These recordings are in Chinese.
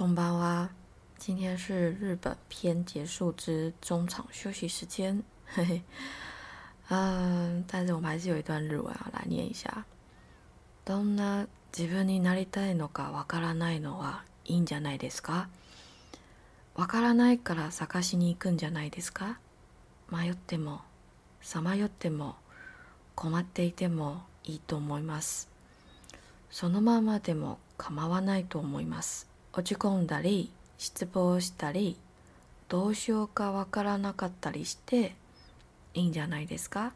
空班哇，今天是日本篇结束之中场休息时间，嘿嘿，嗯，但是我们还是有一段日文要来念一下。どんな自分になりたいのかわからないのはいいんじゃないですか？わからないから探しに行くんじゃないですか？迷っても、さまよっても、困っていてもいいと思います。そのままでも構わないと思います。落ち込んだり失望したりどうしようかわからなかったりしていいんじゃないですか？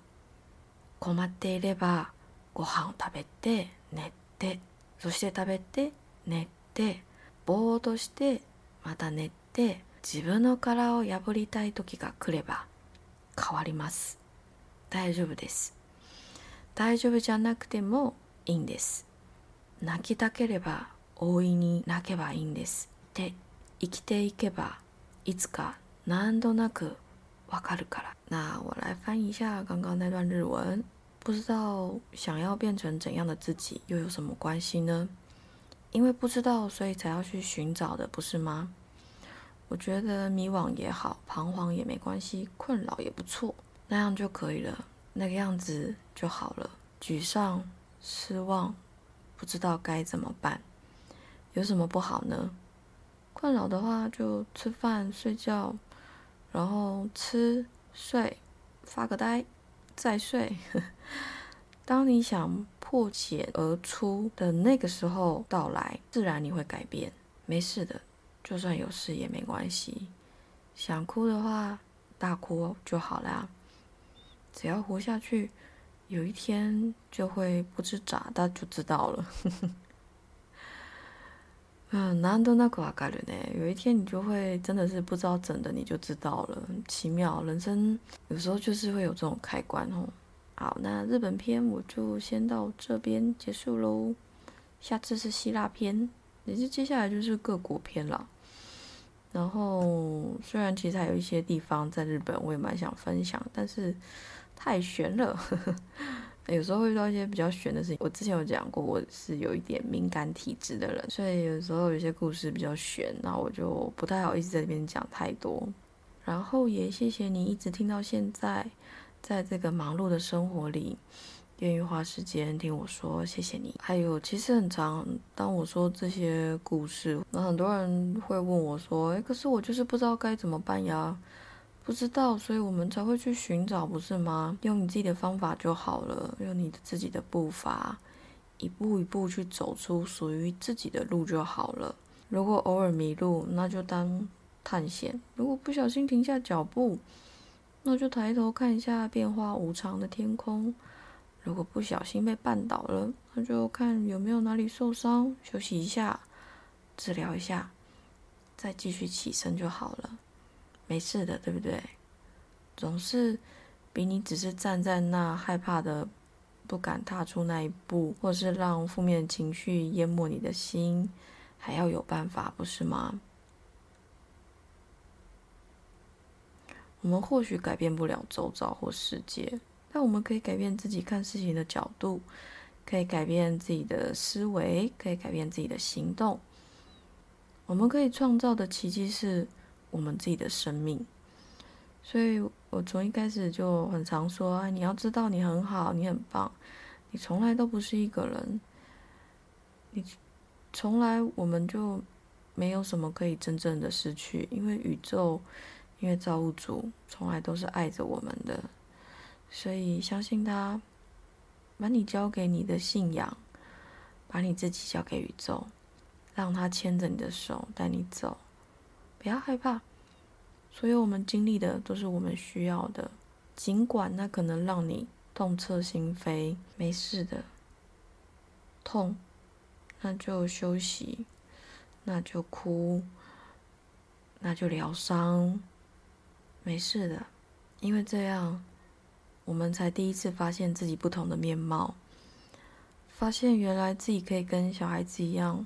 困っていればご飯を食べて寝てそして食べて寝てぼーっとしてまた寝て自分の殻を破りたい時が来れば変わります。大丈夫です。大丈夫じゃなくてもいいんです。泣きたければ大いに泣けばいいんですって生きていけばいつか何となくわかるから。那我来翻译一下刚刚那段日文，不知道想要变成怎样的自己又有什么关系呢？因为不知道，所以才要去寻找的，不是吗？我觉得迷惘也好，彷徨也没关系，困扰也不错，那样就可以了，那个样子就好了。沮丧、失望，不知道该怎么办。 有什么不好呢？困扰的话，就吃饭、睡觉，然后吃、睡、发个呆，再睡。当你想破茧而出的那个时候到来，自然你会改变。没事的，就算有事也没关系。想哭的话，大哭就好啦。只要活下去，有一天就会不知咋的就知道了。嗯，难得那个瓦盖了呢。有一天你就会真的是不知道怎的，你就知道了。奇妙，人生有时候就是会有这种开关哦。好，那日本篇我就先到这边结束喽。下次是希腊篇，也就接下来就是各国篇了。然后虽然其实还有一些地方在日本我也蛮想分享，但是太悬了。有时候会遇到一些比较悬的事情。我之前有讲过，我是有一点敏感体质的人，所以有时候有些故事比较悬，那我就不太好意思在这边讲太多。然后也谢谢你一直听到现在，在这个忙碌的生活里，愿意花时间听我说，谢谢你。还有，其实很长，当我说这些故事，那很多人会问我说：“诶，可是我就是不知道该怎么办呀。”不知道，所以我们才会去寻找，不是吗？用你自己的方法就好了，用你的自己的步伐，一步一步去走出属于自己的路就好了。如果偶尔迷路，那就当探险；如果不小心停下脚步，那就抬头看一下变化无常的天空；如果不小心被绊倒了，那就看有没有哪里受伤，休息一下，治疗一下，再继续起身就好了。没事的，对不对？总是比你只是站在那害怕的、不敢踏出那一步，或是让负面情绪淹没你的心，还要有办法，不是吗？我们或许改变不了周遭或世界，但我们可以改变自己看事情的角度，可以改变自己的思维，可以改变自己的行动。我们可以创造的奇迹是。我们自己的生命，所以我从一开始就很常说：“哎，你要知道你很好，你很棒，你从来都不是一个人，你从来我们就没有什么可以真正的失去，因为宇宙，因为造物主从来都是爱着我们的，所以相信他，把你交给你的信仰，把你自己交给宇宙，让他牵着你的手带你走。”不要害怕，所有我们经历的都是我们需要的，尽管那可能让你痛彻心扉，没事的。痛，那就休息，那就哭，那就疗伤，没事的，因为这样，我们才第一次发现自己不同的面貌，发现原来自己可以跟小孩子一样。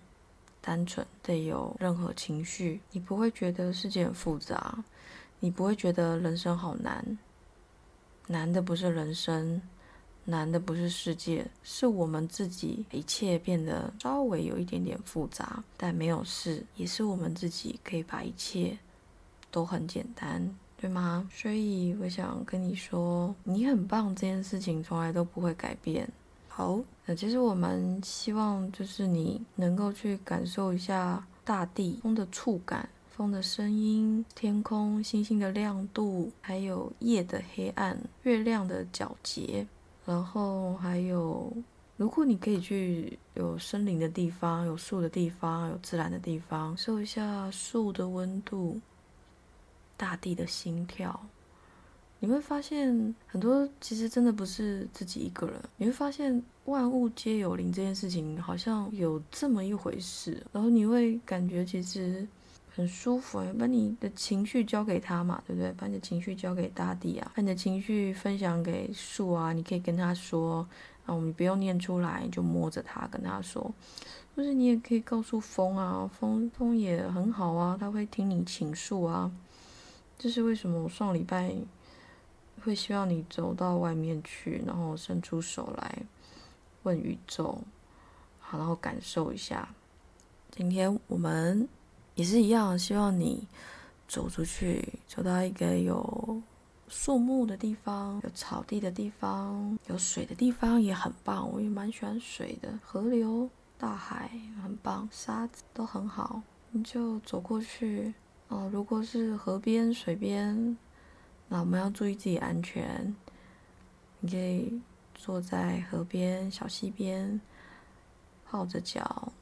单纯的有任何情绪，你不会觉得世界很复杂，你不会觉得人生好难。难的不是人生，难的不是世界，是我们自己，一切变得稍微有一点点复杂，但没有事，也是我们自己可以把一切都很简单，对吗？所以我想跟你说，你很棒，这件事情从来都不会改变。好，那其实我们希望就是你能够去感受一下大地风的触感。风的声音，天空星星的亮度，还有夜的黑暗，月亮的皎洁，然后还有，如果你可以去有森林的地方，有树的地方，有自然的地方，受一下树的温度，大地的心跳，你会发现很多其实真的不是自己一个人，你会发现万物皆有灵这件事情好像有这么一回事，然后你会感觉其实。很舒服哎，把你的情绪交给他嘛，对不对？把你的情绪交给大地啊，把你的情绪分享给树啊，你可以跟他说，啊，我们不用念出来，就摸着它跟他说，或是你也可以告诉风啊，风风也很好啊，他会听你倾诉啊。这是为什么？我上礼拜会希望你走到外面去，然后伸出手来问宇宙，好，然后感受一下。今天我们。也是一样，希望你走出去，走到一个有树木的地方、有草地的地方、有水的地方也很棒。我也蛮喜欢水的，河流、大海很棒，沙子都很好。你就走过去哦。如果是河边、水边，那我们要注意自己安全。你可以坐在河边、小溪边，泡着脚，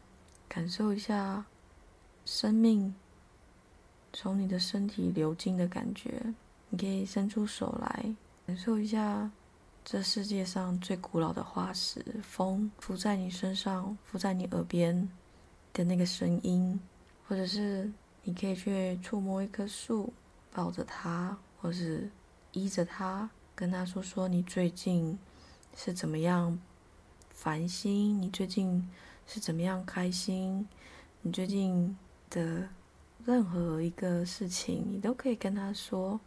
感受一下。生命从你的身体流进的感觉，你可以伸出手来感受一下这世界上最古老的化石——风，拂在你身上、拂在你耳边的那个声音，或者是你可以去触摸一棵树，抱着它，或是依着他，跟他说说你最近是怎么样烦心，你最近是怎么样开心，你最近。的任何一个事情，你都可以跟他说，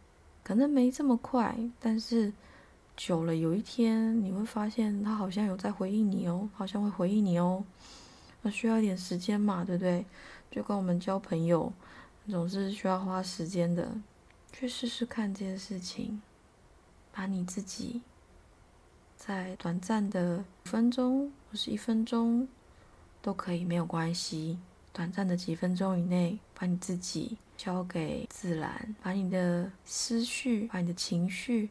可能没这么快，但是久了，有一天你会发现他好像有在回应你哦，好像会回应你哦。那需要一点时间嘛，对不对？就跟我们交朋友，总是需要花时间的，去试试看这件事情，把你自己在短暂的五分钟或是一分钟都可以，没有关系。短暂的几分钟以内，把你自己交给自然，把你的思绪、把你的情绪，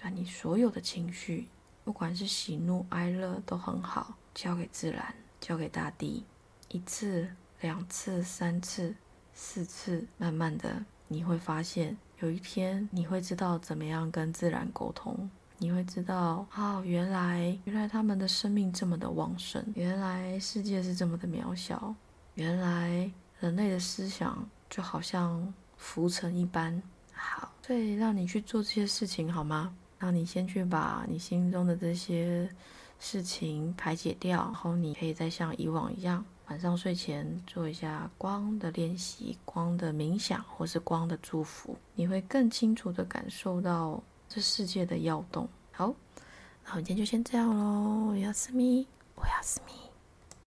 把你所有的情绪，不管是喜怒哀乐都很好，交给自然，交给大地。一次、两次、三次、四次，慢慢的，你会发现，有一天你会知道怎么样跟自然沟通。你会知道，哦，原来原来他们的生命这么的旺盛，原来世界是这么的渺小。原来人类的思想就好像浮尘一般，好，所以让你去做这些事情好吗？让你先去把你心中的这些事情排解掉，然后你可以再像以往一样，晚上睡前做一下光的练习、光的冥想或是光的祝福，你会更清楚的感受到这世界的摇动。好，那我们今天就先这样喽，我要思密，我要思密。